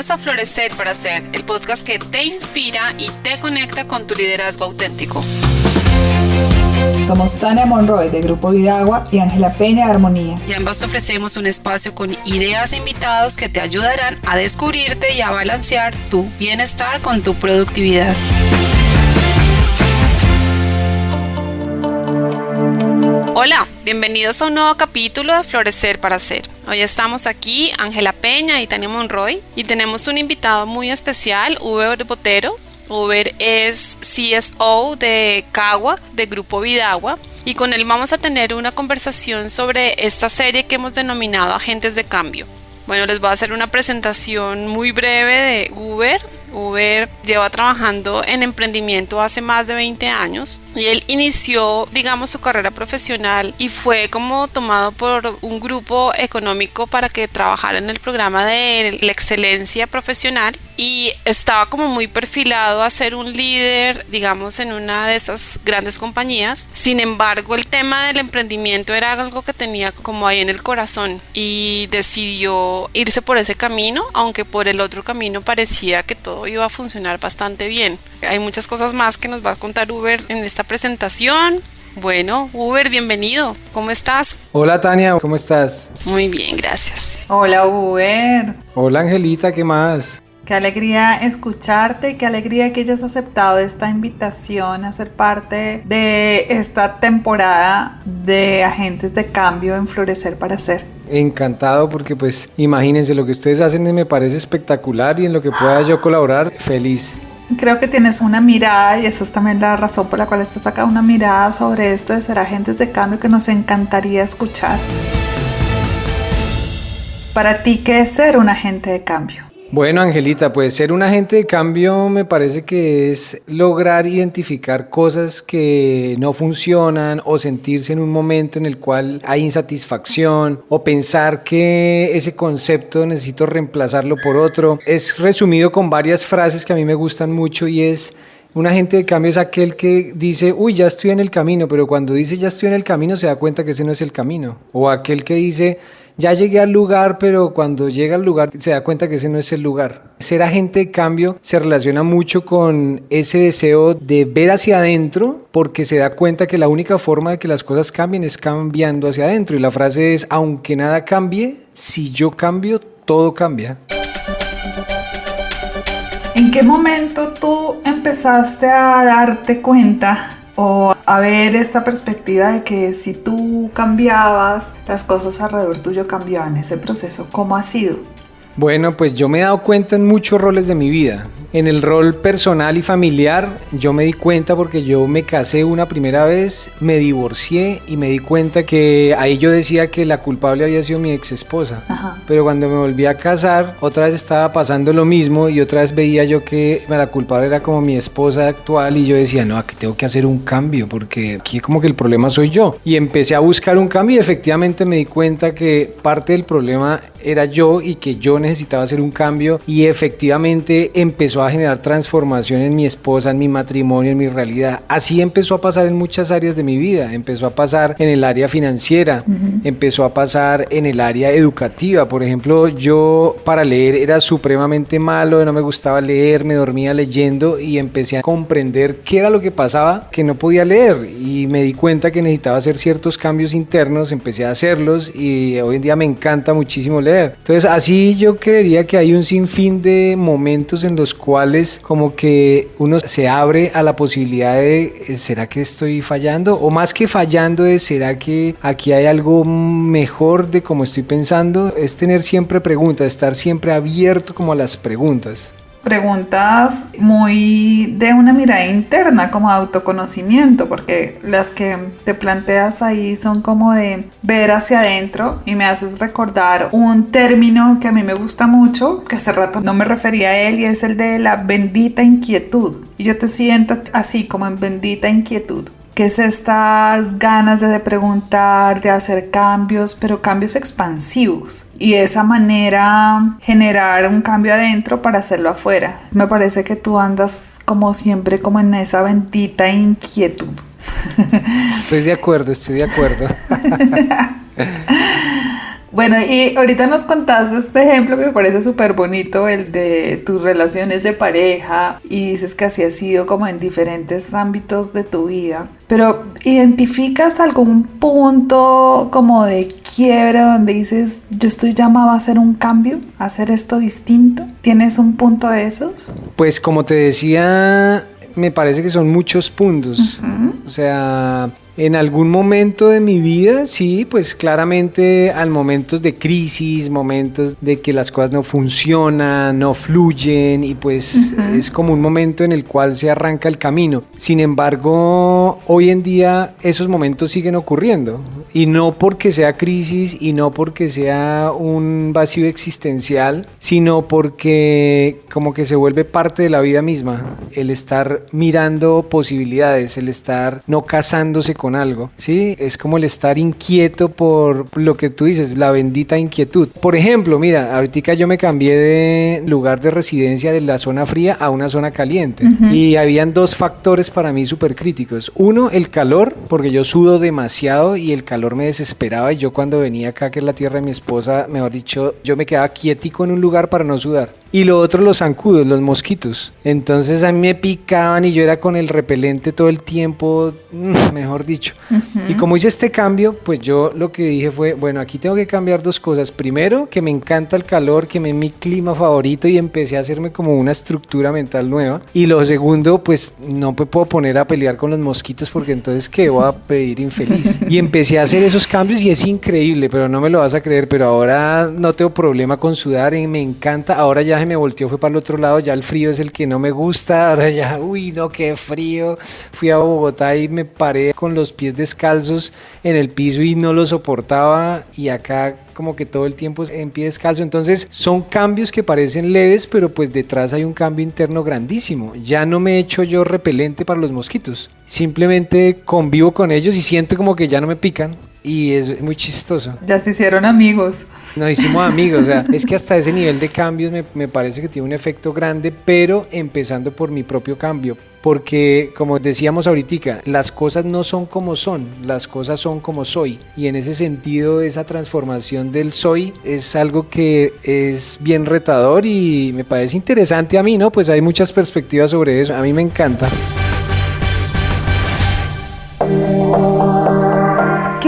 Bienvenidos a Florecer para Ser, el podcast que te inspira y te conecta con tu liderazgo auténtico. Somos Tania Monroy de Grupo Vidagua y Ángela Peña de Armonía. Y ambas ofrecemos un espacio con ideas e invitados que te ayudarán a descubrirte y a balancear tu bienestar con tu productividad. Bienvenidos a un nuevo capítulo de Florecer para Ser. Hoy estamos aquí, Ángela Peña y Tania Monroy, y tenemos un invitado muy especial, Uber Botero. Uber es CSO de Cagua, de Grupo Vidagua, y con él vamos a tener una conversación sobre esta serie que hemos denominado Agentes de Cambio. Bueno, les voy a hacer una presentación muy breve de Uber, Uber lleva trabajando en emprendimiento hace más de 20 años y él inició, digamos, su carrera profesional y fue como tomado por un grupo económico para que trabajara en el programa de la excelencia profesional y estaba como muy perfilado a ser un líder, digamos, en una de esas grandes compañías. Sin embargo, el tema del emprendimiento era algo que tenía como ahí en el corazón y decidió irse por ese camino, aunque por el otro camino parecía que todo iba a funcionar bastante bien. Hay muchas cosas más que nos va a contar Uber en esta presentación. Bueno, Uber, bienvenido. ¿Cómo estás? Hola Tania, ¿cómo estás? Muy bien, gracias. Hola Uber. Hola Angelita, ¿qué más? Qué alegría escucharte y qué alegría que hayas aceptado esta invitación a ser parte de esta temporada de agentes de cambio en Florecer para Ser. Encantado porque pues imagínense lo que ustedes hacen me parece espectacular y en lo que pueda yo colaborar, feliz. Creo que tienes una mirada y esa es también la razón por la cual estás acá, una mirada sobre esto de ser agentes de cambio que nos encantaría escuchar. Para ti, ¿qué es ser un agente de cambio? Bueno, Angelita, pues ser un agente de cambio me parece que es lograr identificar cosas que no funcionan o sentirse en un momento en el cual hay insatisfacción o pensar que ese concepto necesito reemplazarlo por otro. Es resumido con varias frases que a mí me gustan mucho y es un agente de cambio es aquel que dice, uy, ya estoy en el camino, pero cuando dice ya estoy en el camino se da cuenta que ese no es el camino. O aquel que dice, ya llegué al lugar, pero cuando llega al lugar se da cuenta que ese no es el lugar. Ser agente de cambio se relaciona mucho con ese deseo de ver hacia adentro porque se da cuenta que la única forma de que las cosas cambien es cambiando hacia adentro. Y la frase es, aunque nada cambie, si yo cambio, todo cambia. ¿En qué momento tú empezaste a darte cuenta o a ver esta perspectiva de que si tú cambiabas, las cosas alrededor tuyo cambiaban, ese proceso, ¿cómo ha sido? Bueno, pues yo me he dado cuenta en muchos roles de mi vida. En el rol personal y familiar, yo me di cuenta porque yo me casé una primera vez, me divorcié y me di cuenta que ahí yo decía que la culpable había sido mi ex esposa. Pero cuando me volví a casar, otra vez estaba pasando lo mismo y otra vez veía yo que la culpable era como mi esposa actual y yo decía, no, aquí tengo que hacer un cambio porque aquí como que el problema soy yo. Y empecé a buscar un cambio y efectivamente me di cuenta que parte del problema era yo y que yo necesitaba hacer un cambio y efectivamente empezó a generar transformación en mi esposa, en mi matrimonio, en mi realidad. Así empezó a pasar en muchas áreas de mi vida. Empezó a pasar en el área financiera, empezó a pasar en el área educativa. Por ejemplo, yo para leer era supremamente malo, no me gustaba leer, me dormía leyendo y empecé a comprender qué era lo que pasaba que no podía leer y me di cuenta que necesitaba hacer ciertos cambios internos, empecé a hacerlos y hoy en día me encanta muchísimo leer entonces así yo creería que hay un sinfín de momentos en los cuales como que uno se abre a la posibilidad de, eh, ¿será que estoy fallando? O más que fallando es, ¿será que aquí hay algo mejor de como estoy pensando? Es tener siempre preguntas, estar siempre abierto como a las preguntas preguntas muy de una mirada interna, como autoconocimiento, porque las que te planteas ahí son como de ver hacia adentro y me haces recordar un término que a mí me gusta mucho, que hace rato no me refería a él, y es el de la bendita inquietud. Y yo te siento así como en bendita inquietud que es estas ganas de preguntar, de hacer cambios, pero cambios expansivos. Y de esa manera generar un cambio adentro para hacerlo afuera. Me parece que tú andas como siempre como en esa bendita inquietud. Estoy de acuerdo, estoy de acuerdo. Bueno, y ahorita nos contaste este ejemplo que me parece súper bonito, el de tus relaciones de pareja, y dices que así ha sido como en diferentes ámbitos de tu vida. Pero ¿identificas algún punto como de quiebre donde dices, yo estoy llamado a hacer un cambio, a hacer esto distinto? ¿Tienes un punto de esos? Pues como te decía, me parece que son muchos puntos. O sea, en algún momento de mi vida, sí, pues claramente al momentos de crisis, momentos de que las cosas no funcionan, no fluyen y pues es como un momento en el cual se arranca el camino. Sin embargo, hoy en día esos momentos siguen ocurriendo y no porque sea crisis y no porque sea un vacío existencial, sino porque como que se vuelve parte de la vida misma, el estar mirando posibilidades, el estar no casándose con algo, ¿sí? Es como el estar inquieto por lo que tú dices, la bendita inquietud. Por ejemplo, mira, ahorita yo me cambié de lugar de residencia de la zona fría a una zona caliente y habían dos factores para mí súper críticos. Uno, el calor, porque yo sudo demasiado y el calor me desesperaba y yo cuando venía acá, que es la tierra de mi esposa, mejor dicho, yo me quedaba quietico en un lugar para no sudar. Y lo otro, los zancudos, los mosquitos. Entonces a mí me picaban y yo era con el repelente todo el tiempo, mm, mejor dicho. Y como hice este cambio, pues yo lo que dije fue, bueno, aquí tengo que cambiar dos cosas. Primero, que me encanta el calor, que me es mi clima favorito y empecé a hacerme como una estructura mental nueva. Y lo segundo, pues no me puedo poner a pelear con los mosquitos porque entonces, ¿qué voy a pedir infeliz? Y empecé a hacer esos cambios y es increíble, pero no me lo vas a creer, pero ahora no tengo problema con sudar, y me encanta. Ahora ya me volteó, fue para el otro lado, ya el frío es el que no me gusta, ahora ya, uy, no, qué frío. Fui a Bogotá y me paré con los pies descalzos en el piso y no lo soportaba y acá como que todo el tiempo en pie descalzo. Entonces son cambios que parecen leves, pero pues detrás hay un cambio interno grandísimo. Ya no me echo yo repelente para los mosquitos. Simplemente convivo con ellos y siento como que ya no me pican y es muy chistoso. Ya se hicieron amigos. Nos hicimos amigos, o sea, es que hasta ese nivel de cambios me, me, parece que tiene un efecto grande, pero empezando por mi propio cambio. Porque, como decíamos ahorita, las cosas no son como son, las cosas son como soy. Y en ese sentido, esa transformación del soy es algo que es bien retador y me parece interesante a mí, ¿no? Pues hay muchas perspectivas sobre eso, a mí me encanta.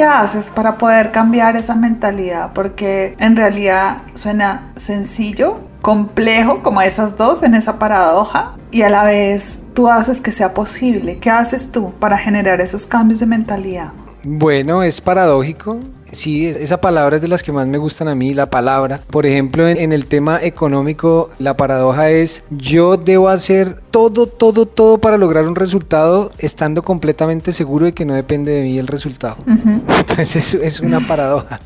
¿Qué haces para poder cambiar esa mentalidad? Porque en realidad suena sencillo, complejo, como esas dos en esa paradoja, y a la vez tú haces que sea posible. ¿Qué haces tú para generar esos cambios de mentalidad? Bueno, es paradójico, Sí, esa palabra es de las que más me gustan a mí, la palabra. Por ejemplo, en, el tema económico, la paradoja es yo debo hacer todo, todo, todo para lograr un resultado estando completamente seguro de que no depende de mí el resultado. Entonces es una paradoja.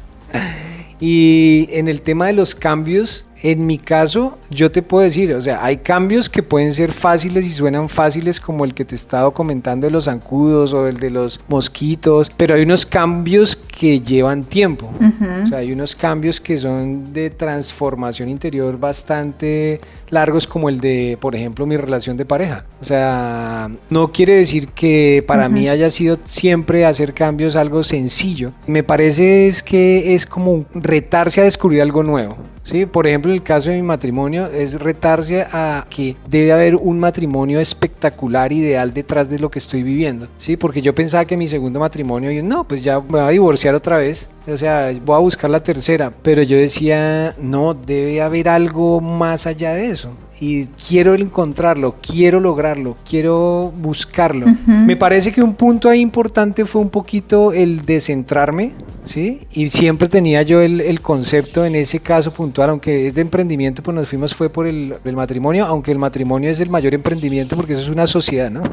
Y en el tema de los cambios, en mi caso, yo te puedo decir, o sea, hay cambios que pueden ser fáciles y suenan fáciles como el que te he estado comentando de los zancudos o el de los mosquitos, pero hay unos cambios que llevan tiempo. O sea, hay unos cambios que son de transformación interior bastante largos como el de, por ejemplo, mi relación de pareja. O sea, no quiere decir que para mí haya sido siempre hacer cambios algo sencillo. Me parece es que es como retarse a descubrir algo nuevo. Sí, por ejemplo, en el caso de mi matrimonio es retarse a que debe haber un matrimonio espectacular, ideal detrás de lo que estoy viviendo. Sí, porque yo pensaba que mi segundo matrimonio, y no, pues ya me voy a divorciar otra vez. O sea, voy a buscar la tercera, pero yo decía, no, debe haber algo más allá de eso y quiero encontrarlo, quiero lograrlo, quiero buscarlo. Me parece que un punto ahí importante fue un poquito el descentrarme, ¿sí? Y siempre tenía yo el, concepto en ese caso puntual, aunque es de emprendimiento, pues nos fuimos fue por el, el matrimonio, aunque el matrimonio es el mayor emprendimiento porque eso es una sociedad, ¿no?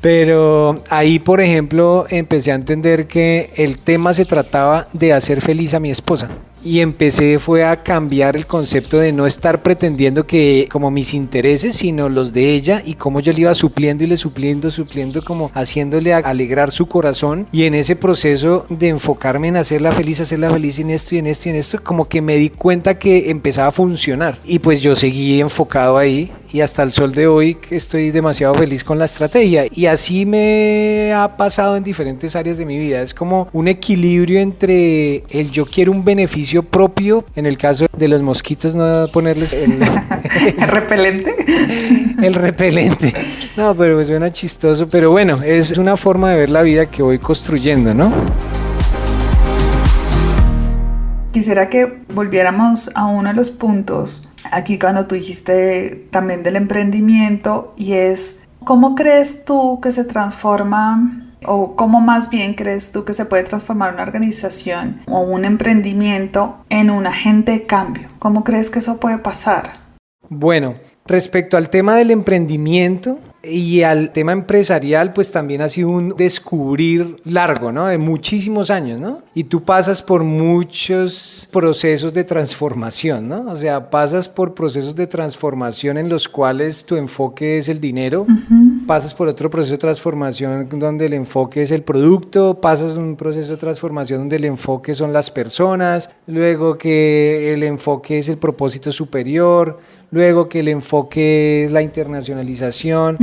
Pero ahí, por ejemplo, empecé a entender que el tema se trataba de hacer feliz a mi esposa y empecé fue a cambiar el concepto de no estar pretendiendo que como mis intereses, sino los de ella y cómo yo le iba supliendo y le supliendo, supliendo como haciéndole alegrar su corazón y en ese proceso de enfocarme en hacerla feliz, hacerla feliz en esto y en esto y en esto, como que me di cuenta que empezaba a funcionar y pues yo seguí enfocado ahí y hasta el sol de hoy estoy demasiado feliz con la estrategia. Y así me ha pasado en diferentes áreas de mi vida. Es como un equilibrio entre el yo quiero un beneficio propio, en el caso de los mosquitos, no ponerles el, ¿El repelente. el repelente. No, pero suena chistoso. Pero bueno, es una forma de ver la vida que voy construyendo, ¿no? Quisiera que volviéramos a uno de los puntos aquí cuando tú dijiste también del emprendimiento y es cómo crees tú que se transforma o cómo más bien crees tú que se puede transformar una organización o un emprendimiento en un agente de cambio. ¿Cómo crees que eso puede pasar? Bueno, respecto al tema del emprendimiento, y al tema empresarial, pues también ha sido un descubrir largo, ¿no? De muchísimos años, ¿no? Y tú pasas por muchos procesos de transformación, ¿no? O sea, pasas por procesos de transformación en los cuales tu enfoque es el dinero, pasas por otro proceso de transformación donde el enfoque es el producto, pasas un proceso de transformación donde el enfoque son las personas, luego que el enfoque es el propósito superior, luego que el enfoque es la internacionalización,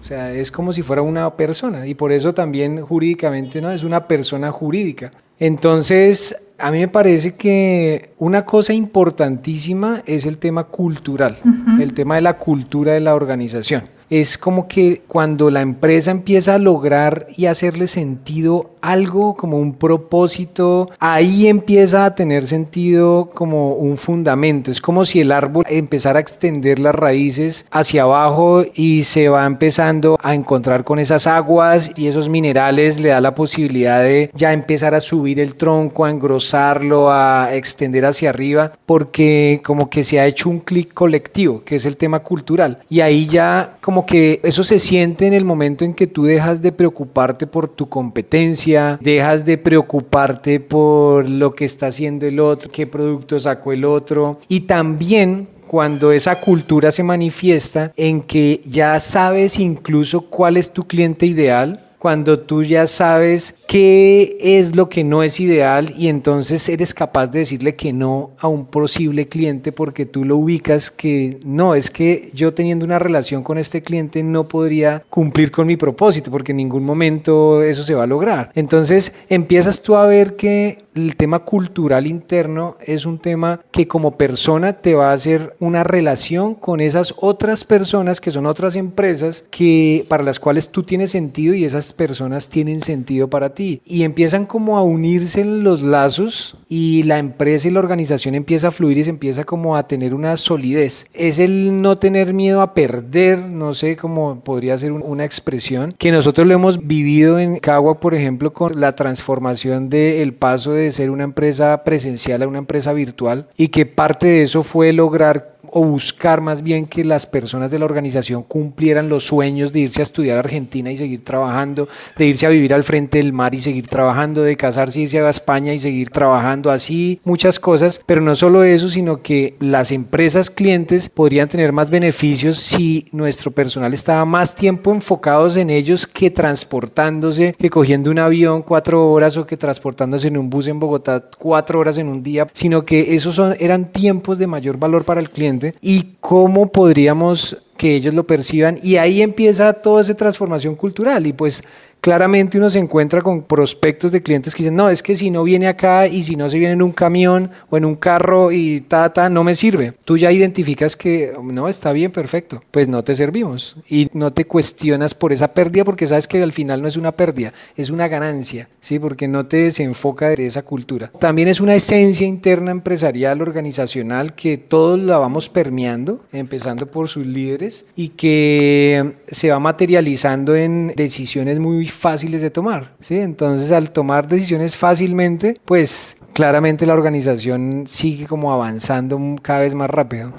o sea, es como si fuera una persona y por eso también jurídicamente no es una persona jurídica. Entonces, a mí me parece que una cosa importantísima es el tema cultural, el tema de la cultura de la organización es como que cuando la empresa empieza a lograr y hacerle sentido algo como un propósito, ahí empieza a tener sentido como un fundamento. Es como si el árbol empezara a extender las raíces hacia abajo y se va empezando a encontrar con esas aguas y esos minerales le da la posibilidad de ya empezar a subir el tronco, a engrosarlo, a extender hacia arriba, porque como que se ha hecho un clic colectivo, que es el tema cultural. Y ahí ya como que eso se siente en el momento en que tú dejas de preocuparte por tu competencia, dejas de preocuparte por lo que está haciendo el otro, qué producto sacó el otro. Y también cuando esa cultura se manifiesta en que ya sabes incluso cuál es tu cliente ideal, cuando tú ya sabes qué es lo que no es ideal y entonces eres capaz de decirle que no a un posible cliente porque tú lo ubicas que no, es que yo teniendo una relación con este cliente no podría cumplir con mi propósito porque en ningún momento eso se va a lograr. Entonces empiezas tú a ver que el tema cultural interno es un tema que como persona te va a hacer una relación con esas otras personas que son otras empresas que para las cuales tú tienes sentido y esas personas tienen sentido para ti y empiezan como a unirse los lazos y la empresa y la organización empieza a fluir y se empieza como a tener una solidez. Es el no tener miedo a perder, no sé cómo podría ser una expresión, que nosotros lo hemos vivido en Cagua, por ejemplo, con la transformación del paso de ser una empresa presencial a una empresa virtual y que parte de eso fue lograr o buscar más bien que las personas de la organización cumplieran los sueños de irse a estudiar a Argentina y seguir trabajando, de irse a vivir al frente del mar y seguir trabajando, de casarse y irse a España y seguir trabajando, así muchas cosas, pero no solo eso, sino que las empresas clientes podrían tener más beneficios si nuestro personal estaba más tiempo enfocados en ellos que transportándose, que cogiendo un avión cuatro horas o que transportándose en un bus en Bogotá cuatro horas en un día, sino que esos son, eran tiempos de mayor valor para el cliente y cómo podríamos que ellos lo perciban y ahí empieza toda esa transformación cultural y pues claramente uno se encuentra con prospectos de clientes que dicen, no, es que si no viene acá y si no se viene en un camión o en un carro y ta, ta, no me sirve. Tú ya identificas que no, está bien, perfecto, pues no te servimos y no te cuestionas por esa pérdida porque sabes que al final no es una pérdida, es una ganancia, ¿sí? Porque no te desenfoca de esa cultura. También es una esencia interna empresarial, organizacional, que todos la vamos permeando, empezando por sus líderes y que se va materializando en decisiones muy fáciles de tomar. ¿sí? Entonces, al tomar decisiones fácilmente, pues claramente la organización sigue como avanzando cada vez más rápido.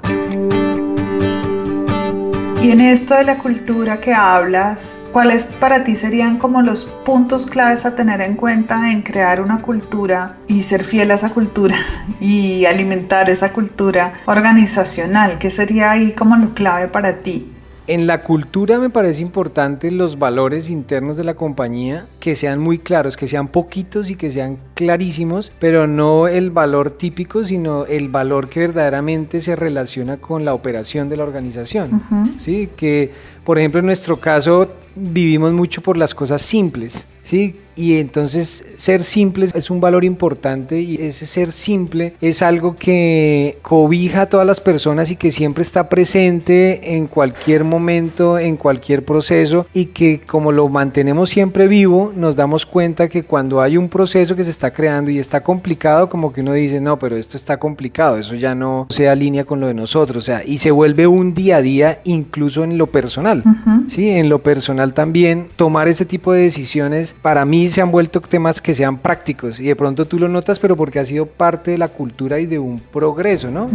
Y en esto de la cultura que hablas, ¿cuáles para ti serían como los puntos claves a tener en cuenta en crear una cultura y ser fiel a esa cultura y alimentar esa cultura organizacional? ¿Qué sería ahí como lo clave para ti? En la cultura me parece importante los valores internos de la compañía que sean muy claros, que sean poquitos y que sean clarísimos, pero no el valor típico, sino el valor que verdaderamente se relaciona con la operación de la organización. ¿sí? Que, por ejemplo, en nuestro caso vivimos mucho por las cosas simples. ¿sí? Y entonces ser simples es un valor importante y ese ser simple es algo que cobija a todas las personas y que siempre está presente en cualquier momento, en cualquier proceso y que como lo mantenemos siempre vivo, nos damos cuenta que cuando hay un proceso que se está creando y está complicado, como que uno dice, no, pero esto está complicado, eso ya no se alinea con lo de nosotros, o sea, y se vuelve un día a día incluso en lo personal, ¿sí? En lo personal también, tomar ese tipo de decisiones para mí se han vuelto temas que sean prácticos y de pronto tú lo notas, pero porque ha sido parte de la cultura y de un progreso, ¿no?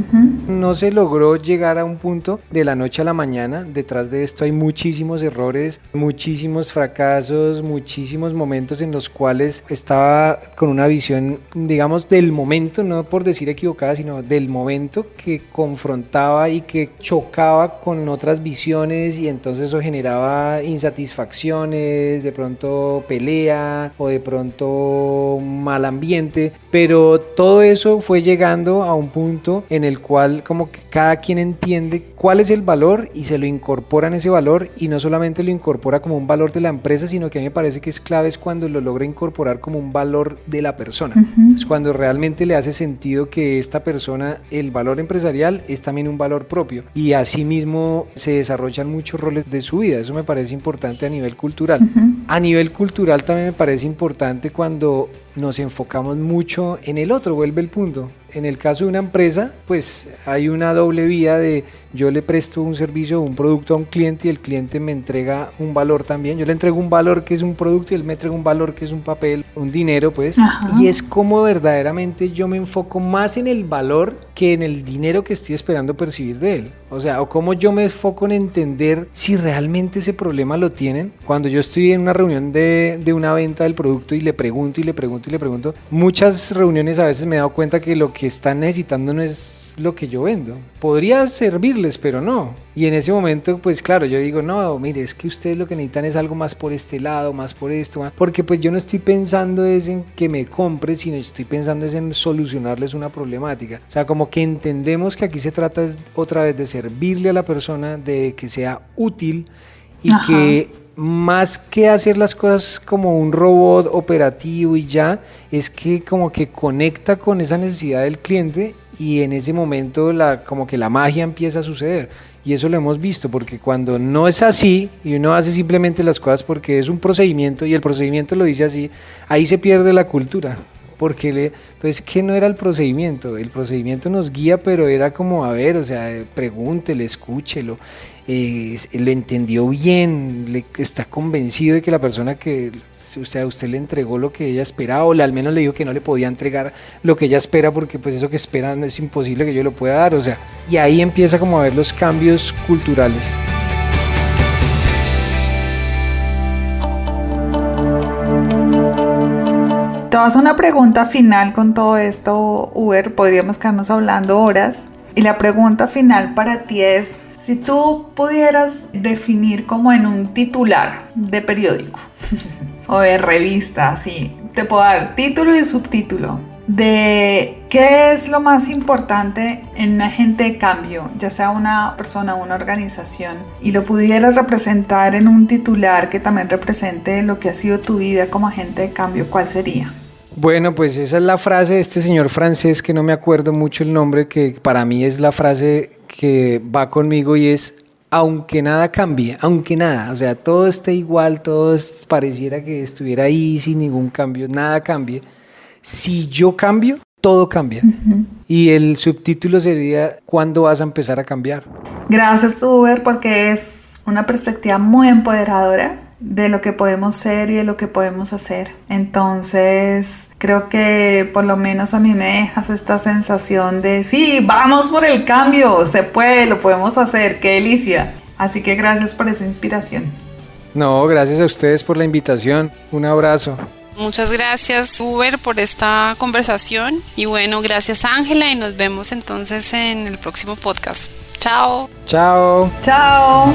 No se logró llegar a un punto de la noche a la mañana. Detrás de esto hay muchísimos errores, muchísimos fracasos, muchísimos momentos en los cuales estaba con una visión, digamos, del momento, no por decir equivocada, sino del momento que confrontaba y que chocaba con otras visiones y entonces eso generaba insatisfacciones, de pronto pelea o de pronto mal ambiente, pero todo eso fue llegando a un punto en el cual como que cada quien entiende cuál es el valor y se lo incorpora en ese valor y no solamente lo incorpora como un valor de la empresa, sino que a mí me parece que es clave es cuando lo logra incorporar como un valor de la persona. Es cuando realmente le hace sentido que esta persona, el valor empresarial es también un valor propio y asimismo se desarrollan muchos roles de su vida. Eso me parece importante a nivel cultural. A nivel cultural también me parece importante cuando nos enfocamos mucho en el otro, vuelve el punto. En el caso de una empresa, pues hay una doble vía de yo le presto un servicio o un producto a un cliente y el cliente me entrega un valor también. Yo le entrego un valor que es un producto y él me entrega un valor que es un papel, un dinero, pues. Y es como verdaderamente yo me enfoco más en el valor que en el dinero que estoy esperando percibir de él. O sea, o como yo me enfoco en entender si realmente ese problema lo tienen. Cuando yo estoy en una reunión de, de una venta del producto y le pregunto y le pregunto y le pregunto, muchas reuniones a veces me he dado cuenta que lo que están necesitando no es lo que yo vendo. Podría servirles, pero no. Y en ese momento, pues claro, yo digo, no, mire, es que ustedes lo que necesitan es algo más por este lado, más por esto, porque pues yo no estoy pensando es en que me compre, sino estoy pensando es en solucionarles una problemática. O sea, como que entendemos que aquí se trata otra vez de servirle a la persona, de que sea útil y que más que hacer las cosas como un robot operativo y ya, es que como que conecta con esa necesidad del cliente y en ese momento la, como que la magia empieza a suceder. Y eso lo hemos visto, porque cuando no es así y uno hace simplemente las cosas porque es un procedimiento y el procedimiento lo dice así, ahí se pierde la cultura. Porque le, pues que no era el procedimiento, el procedimiento nos guía, pero era como, a ver, o sea, pregúntele, escúchelo, eh, lo entendió bien, le, está convencido de que la persona que, o sea, usted le entregó lo que ella esperaba, o al menos le dijo que no le podía entregar lo que ella espera, porque pues eso que esperan es imposible que yo lo pueda dar, o sea, y ahí empieza como a ver los cambios culturales. Te vas a una pregunta final con todo esto, Uber. Podríamos quedarnos hablando horas. Y la pregunta final para ti es, si tú pudieras definir como en un titular de periódico o de revista, así, te puedo dar título y subtítulo de qué es lo más importante en un agente de cambio, ya sea una persona o una organización, y lo pudieras representar en un titular que también represente lo que ha sido tu vida como agente de cambio, ¿cuál sería? Bueno, pues esa es la frase de este señor francés que no me acuerdo mucho el nombre, que para mí es la frase que va conmigo y es aunque nada cambie, aunque nada, o sea, todo esté igual, todo pareciera que estuviera ahí sin ningún cambio, nada cambie. Si yo cambio, todo cambia. Y el subtítulo sería ¿Cuándo vas a empezar a cambiar? Gracias, Uber, porque es una perspectiva muy empoderadora de lo que podemos ser y de lo que podemos hacer. Entonces, creo que por lo menos a mí me dejas esta sensación de, sí, vamos por el cambio, se puede, lo podemos hacer, qué delicia. Así que gracias por esa inspiración. No, gracias a ustedes por la invitación. Un abrazo. Muchas gracias Uber por esta conversación y bueno, gracias Ángela y nos vemos entonces en el próximo podcast. Chao. Chao. Chao.